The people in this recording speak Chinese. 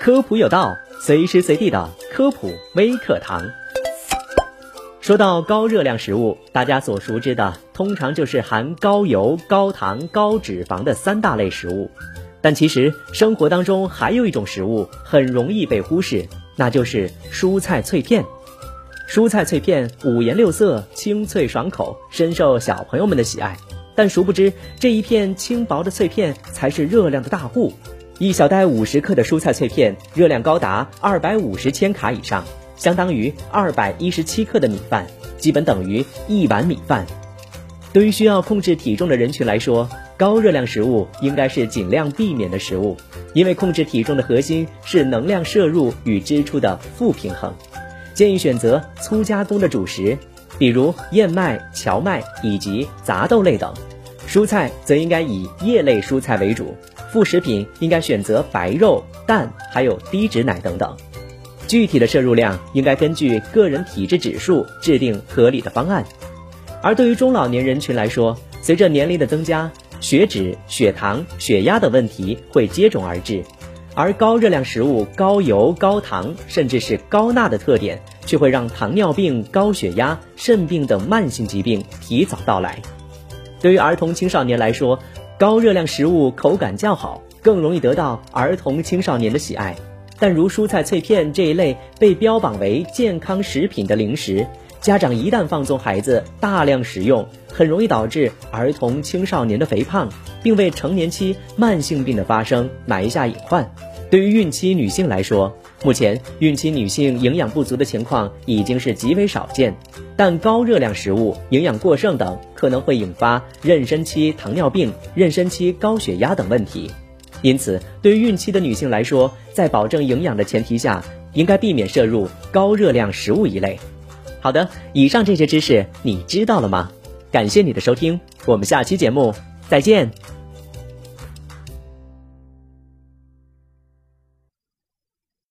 科普有道，随时随地的科普微课堂。说到高热量食物，大家所熟知的通常就是含高油、高糖、高脂肪的三大类食物。但其实生活当中还有一种食物很容易被忽视，那就是蔬菜脆片。蔬菜脆片五颜六色，清脆爽口，深受小朋友们的喜爱。但殊不知，这一片轻薄的脆片才是热量的大户。一小袋五十克的蔬菜脆片，热量高达二百五十千卡以上，相当于二百一十七克的米饭，基本等于一碗米饭。对于需要控制体重的人群来说，高热量食物应该是尽量避免的食物，因为控制体重的核心是能量摄入与支出的负平衡。建议选择粗加工的主食，比如燕麦、荞麦以及杂豆类等；蔬菜则应该以叶类蔬菜为主。副食品应该选择白肉、蛋，还有低脂奶等等。具体的摄入量应该根据个人体质指数制定合理的方案。而对于中老年人群来说，随着年龄的增加，血脂、血糖、血压等问题会接踵而至，而高热量食物、高油、高糖，甚至是高钠的特点，却会让糖尿病、高血压、肾病等慢性疾病提早到来。对于儿童青少年来说，高热量食物口感较好，更容易得到儿童青少年的喜爱。但如蔬菜脆片这一类被标榜为健康食品的零食，家长一旦放纵孩子大量食用，很容易导致儿童青少年的肥胖，并为成年期慢性病的发生埋下隐患。对于孕期女性来说，目前孕期女性营养不足的情况已经是极为少见，但高热量食物、营养过剩等可能会引发妊娠期糖尿病、妊娠期高血压等问题。因此，对于孕期的女性来说，在保证营养的前提下，应该避免摄入高热量食物一类。好的，以上这些知识你知道了吗？感谢你的收听，我们下期节目再见。